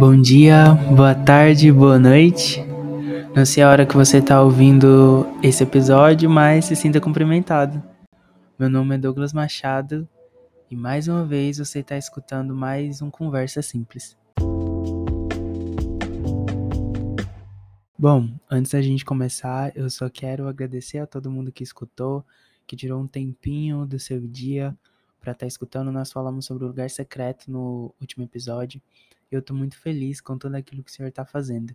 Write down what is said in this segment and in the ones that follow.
Bom dia, boa tarde, boa noite. Não sei a hora que você está ouvindo esse episódio, mas se sinta cumprimentado. Meu nome é Douglas Machado e mais uma vez você está escutando mais um Conversa Simples. Bom, antes da gente começar, eu só quero agradecer a todo mundo que escutou, que tirou um tempinho do seu dia para estar tá escutando. Nós falamos sobre o lugar secreto no último episódio. Eu estou muito feliz com tudo aquilo que o senhor está fazendo.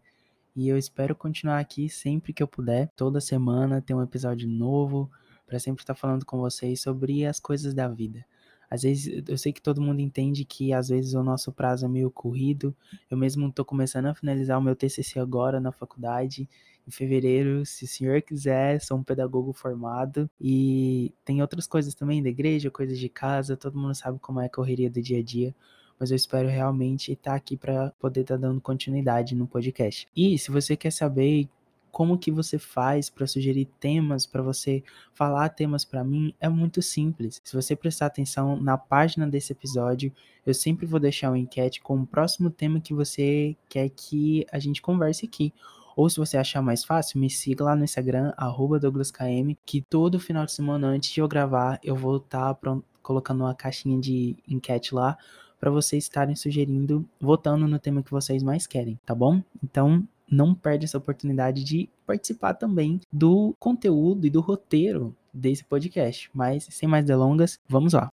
E eu espero continuar aqui sempre que eu puder, toda semana ter um episódio novo, para sempre estar tá falando com vocês sobre as coisas da vida. Às vezes, eu sei que todo mundo entende que às vezes o nosso prazo é meio corrido. Eu mesmo estou começando a finalizar o meu TCC agora na faculdade, em fevereiro, se o senhor quiser, sou um pedagogo formado. E tem outras coisas também da igreja, coisas de casa, todo mundo sabe como é a correria do dia a dia mas eu espero realmente estar aqui para poder estar dando continuidade no podcast. E se você quer saber como que você faz para sugerir temas, para você falar temas para mim, é muito simples. Se você prestar atenção na página desse episódio, eu sempre vou deixar uma enquete com o próximo tema que você quer que a gente converse aqui. Ou se você achar mais fácil, me siga lá no Instagram, DouglasKM, que todo final de semana antes de eu gravar, eu vou estar tá colocando uma caixinha de enquete lá para vocês estarem sugerindo, votando no tema que vocês mais querem, tá bom? Então, não perde essa oportunidade de participar também do conteúdo e do roteiro desse podcast. Mas sem mais delongas, vamos lá.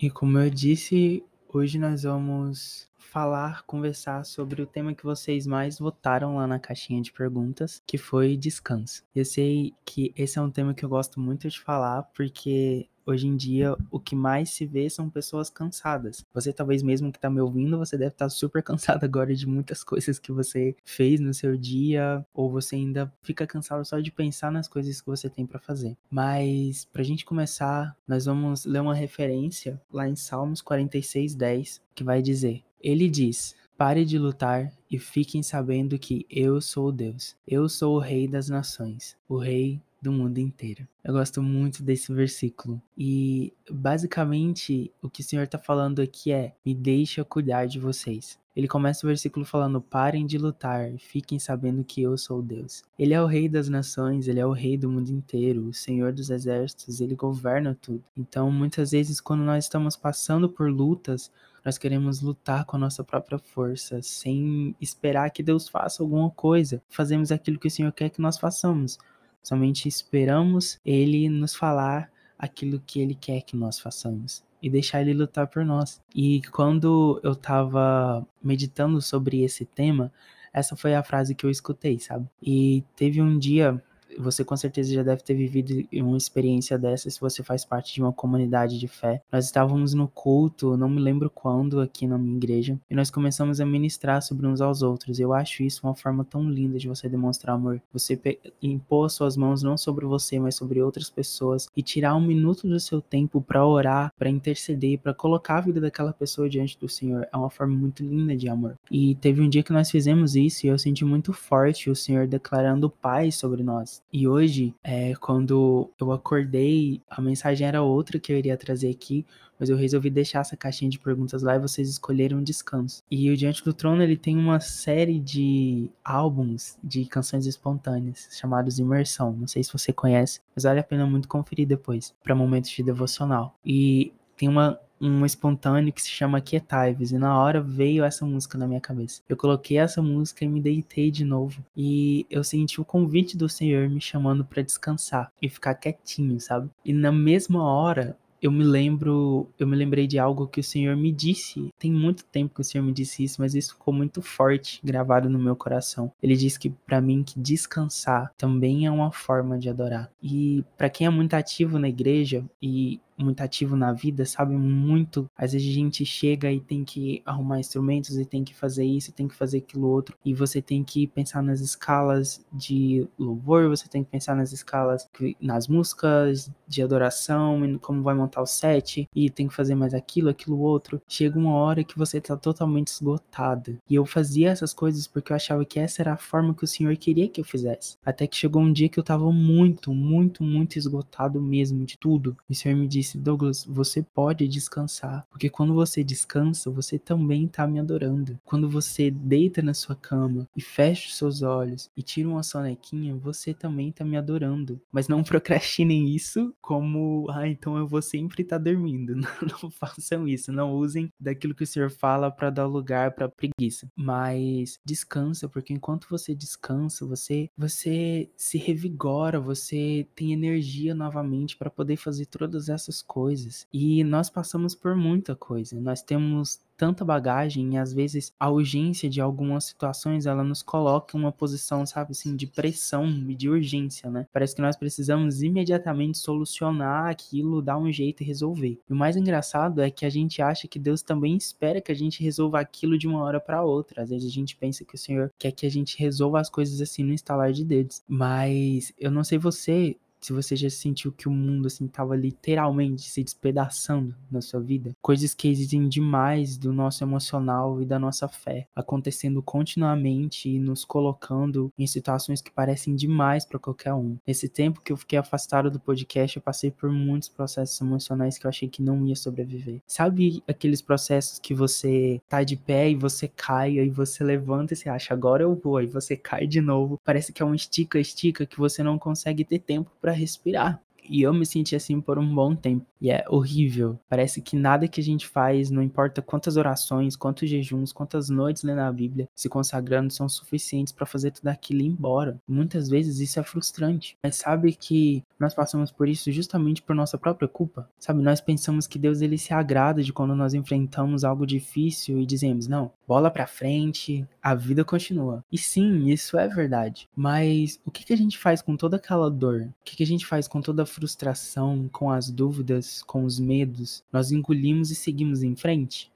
E como eu disse, hoje nós vamos falar, conversar sobre o tema que vocês mais votaram lá na caixinha de perguntas, que foi descanso. Eu sei que esse é um tema que eu gosto muito de falar, porque hoje em dia o que mais se vê são pessoas cansadas. Você talvez mesmo que está me ouvindo, você deve estar tá super cansado agora de muitas coisas que você fez no seu dia, ou você ainda fica cansado só de pensar nas coisas que você tem para fazer. Mas para a gente começar, nós vamos ler uma referência lá em Salmos 46:10, que vai dizer: Ele diz: Pare de lutar e fiquem sabendo que eu sou Deus. Eu sou o Rei das nações, o Rei do mundo inteiro. Eu gosto muito desse versículo. E basicamente o que o Senhor está falando aqui é: me deixa cuidar de vocês. Ele começa o versículo falando: parem de lutar, fiquem sabendo que eu sou Deus. Ele é o rei das nações, ele é o rei do mundo inteiro, o senhor dos exércitos, ele governa tudo. Então, muitas vezes, quando nós estamos passando por lutas, nós queremos lutar com a nossa própria força, sem esperar que Deus faça alguma coisa. Fazemos aquilo que o Senhor quer que nós façamos. Somente esperamos Ele nos falar aquilo que Ele quer que nós façamos e deixar Ele lutar por nós. E quando eu tava meditando sobre esse tema, essa foi a frase que eu escutei, sabe? E teve um dia você com certeza já deve ter vivido uma experiência dessa se você faz parte de uma comunidade de fé. Nós estávamos no culto, não me lembro quando, aqui na minha igreja, e nós começamos a ministrar sobre uns aos outros. Eu acho isso uma forma tão linda de você demonstrar amor. Você impor suas mãos não sobre você, mas sobre outras pessoas e tirar um minuto do seu tempo para orar, para interceder, para colocar a vida daquela pessoa diante do Senhor. É uma forma muito linda de amor. E teve um dia que nós fizemos isso e eu senti muito forte o Senhor declarando paz sobre nós. E hoje, é, quando eu acordei, a mensagem era outra que eu iria trazer aqui, mas eu resolvi deixar essa caixinha de perguntas lá e vocês escolheram um descanso. E o Diante do Trono, ele tem uma série de álbuns de canções espontâneas, chamados Imersão. Não sei se você conhece, mas vale a pena muito conferir depois, para momentos de devocional. E tem uma um espontâneo que se chama Quietives e na hora veio essa música na minha cabeça. Eu coloquei essa música e me deitei de novo e eu senti o convite do Senhor me chamando para descansar e ficar quietinho, sabe? E na mesma hora eu me lembro, eu me lembrei de algo que o Senhor me disse. Tem muito tempo que o Senhor me disse isso, mas isso ficou muito forte, gravado no meu coração. Ele disse que para mim que descansar também é uma forma de adorar. E para quem é muito ativo na igreja e muito ativo na vida, sabe muito. Às vezes a gente chega e tem que arrumar instrumentos e tem que fazer isso, tem que fazer aquilo outro, e você tem que pensar nas escalas de louvor, você tem que pensar nas escalas, nas músicas de adoração, como vai montar o set, e tem que fazer mais aquilo, aquilo outro. Chega uma hora que você tá totalmente esgotada. E eu fazia essas coisas porque eu achava que essa era a forma que o Senhor queria que eu fizesse. Até que chegou um dia que eu tava muito, muito, muito esgotado mesmo de tudo. E o Senhor me disse disse, Douglas, você pode descansar, porque quando você descansa, você também está me adorando. Quando você deita na sua cama e fecha os seus olhos e tira uma sonequinha, você também está me adorando. Mas não procrastinem isso como, ah, então eu vou sempre estar tá dormindo. Não, não façam isso, não usem daquilo que o Senhor fala para dar lugar para preguiça. Mas descansa, porque enquanto você descansa, você você se revigora, você tem energia novamente para poder fazer todas essas coisas. E nós passamos por muita coisa. Nós temos tanta bagagem e às vezes a urgência de algumas situações ela nos coloca em uma posição, sabe assim, de pressão e de urgência, né? Parece que nós precisamos imediatamente solucionar aquilo, dar um jeito e resolver. E o mais engraçado é que a gente acha que Deus também espera que a gente resolva aquilo de uma hora para outra. Às vezes a gente pensa que o Senhor quer que a gente resolva as coisas assim no instalar de dedos. Mas eu não sei você, se você já sentiu que o mundo assim tava literalmente se despedaçando na sua vida, coisas que exigem demais do nosso emocional e da nossa fé, acontecendo continuamente e nos colocando em situações que parecem demais para qualquer um. Nesse tempo que eu fiquei afastado do podcast, eu passei por muitos processos emocionais que eu achei que não ia sobreviver. Sabe aqueles processos que você tá de pé e você cai, aí você levanta e você acha agora eu vou, aí você cai de novo. Parece que é um estica estica que você não consegue ter tempo para para respirar. E eu me senti assim por um bom tempo. E é horrível. Parece que nada que a gente faz, não importa quantas orações, quantos jejuns, quantas noites lendo a Bíblia, se consagrando, são suficientes para fazer tudo aquilo ir embora. Muitas vezes isso é frustrante. Mas sabe que nós passamos por isso justamente por nossa própria culpa? Sabe, nós pensamos que Deus ele se agrada de quando nós enfrentamos algo difícil e dizemos: "Não, bola para frente, a vida continua". E sim, isso é verdade. Mas o que que a gente faz com toda aquela dor? O que que a gente faz com toda a frustração, com as dúvidas, com os medos? Nós engolimos e seguimos em frente?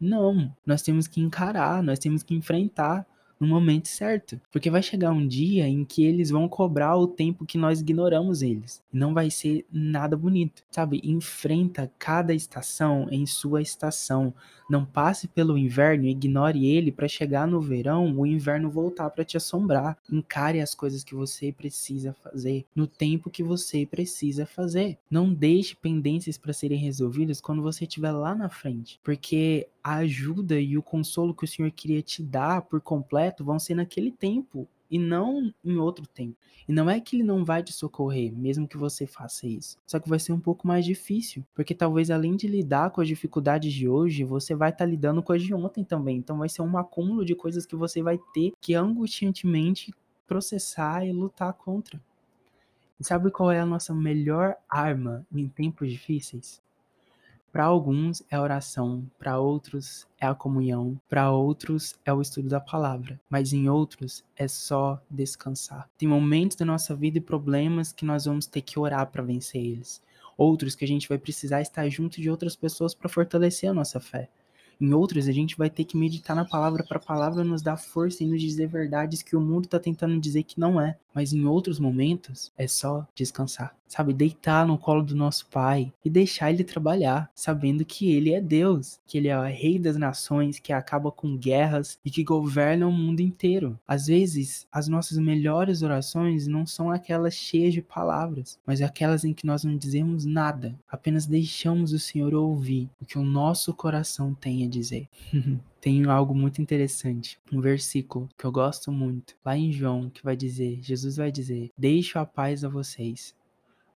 Não, nós temos que encarar, nós temos que enfrentar no momento certo. Porque vai chegar um dia em que eles vão cobrar o tempo que nós ignoramos eles. Não vai ser nada bonito, sabe? Enfrenta cada estação em sua estação. Não passe pelo inverno e ignore ele para chegar no verão, o inverno voltar para te assombrar. Encare as coisas que você precisa fazer no tempo que você precisa fazer. Não deixe pendências para serem resolvidas quando você estiver lá na frente, porque a ajuda e o consolo que o Senhor queria te dar por completo vão ser naquele tempo e não em outro tempo. E não é que ele não vai te socorrer, mesmo que você faça isso. Só que vai ser um pouco mais difícil, porque talvez além de lidar com as dificuldades de hoje, você vai estar tá lidando com as de ontem também. Então vai ser um acúmulo de coisas que você vai ter que angustiantemente processar e lutar contra. E sabe qual é a nossa melhor arma em tempos difíceis? Para alguns é a oração, para outros é a comunhão, para outros é o estudo da palavra, mas em outros é só descansar. Tem momentos da nossa vida e problemas que nós vamos ter que orar para vencer eles. Outros que a gente vai precisar estar junto de outras pessoas para fortalecer a nossa fé. Em outros, a gente vai ter que meditar na palavra para a palavra nos dar força e nos dizer verdades que o mundo está tentando dizer que não é. Mas em outros momentos, é só descansar. Sabe, deitar no colo do nosso Pai e deixar ele trabalhar, sabendo que ele é Deus, que ele é o rei das nações, que acaba com guerras e que governa o mundo inteiro. Às vezes, as nossas melhores orações não são aquelas cheias de palavras, mas aquelas em que nós não dizemos nada, apenas deixamos o Senhor ouvir o que o nosso coração tem a dizer. tem algo muito interessante, um versículo que eu gosto muito, lá em João, que vai dizer, Jesus vai dizer: "Deixo a paz a vocês,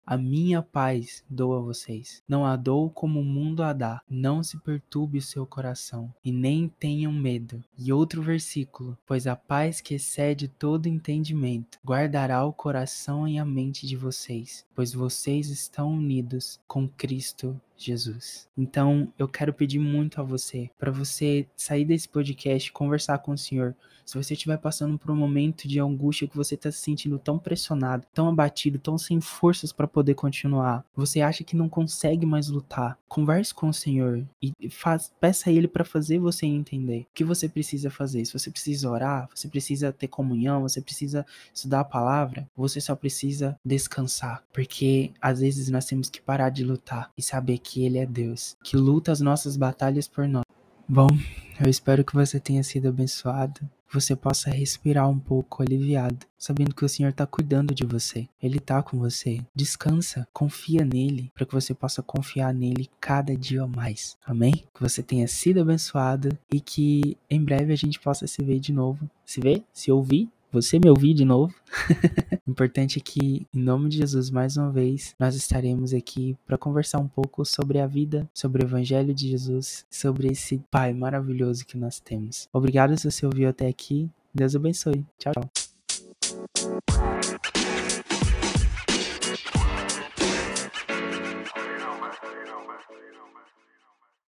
a minha paz dou a vocês. Não a dou como o mundo a dá. Não se perturbe o seu coração e nem tenham medo. E outro versículo: Pois a paz que excede todo entendimento guardará o coração e a mente de vocês, pois vocês estão unidos com Cristo Jesus. Então, eu quero pedir muito a você, para você sair desse podcast, conversar com o Senhor. Se você estiver passando por um momento de angústia que você está se sentindo tão pressionado, tão abatido, tão sem forças para poder continuar, você acha que não consegue mais lutar, converse com o Senhor e faz, peça a Ele para fazer você entender o que você precisa fazer. Se você precisa orar, você precisa ter comunhão, você precisa estudar a palavra, você só precisa descansar, porque às vezes nós temos que parar de lutar e saber que Ele é Deus, que luta as nossas batalhas por nós. Bom, eu espero que você tenha sido abençoado. que você possa respirar um pouco aliviado, sabendo que o Senhor está cuidando de você. Ele está com você. Descansa, confia nele, para que você possa confiar nele cada dia mais. Amém? Que você tenha sido abençoado e que em breve a gente possa se ver de novo. Se ver, se ouvir você me ouvir de novo. o importante é que, em nome de Jesus, mais uma vez, nós estaremos aqui para conversar um pouco sobre a vida, sobre o Evangelho de Jesus, sobre esse Pai maravilhoso que nós temos. Obrigado se você ouviu até aqui. Deus abençoe. Tchau, tchau.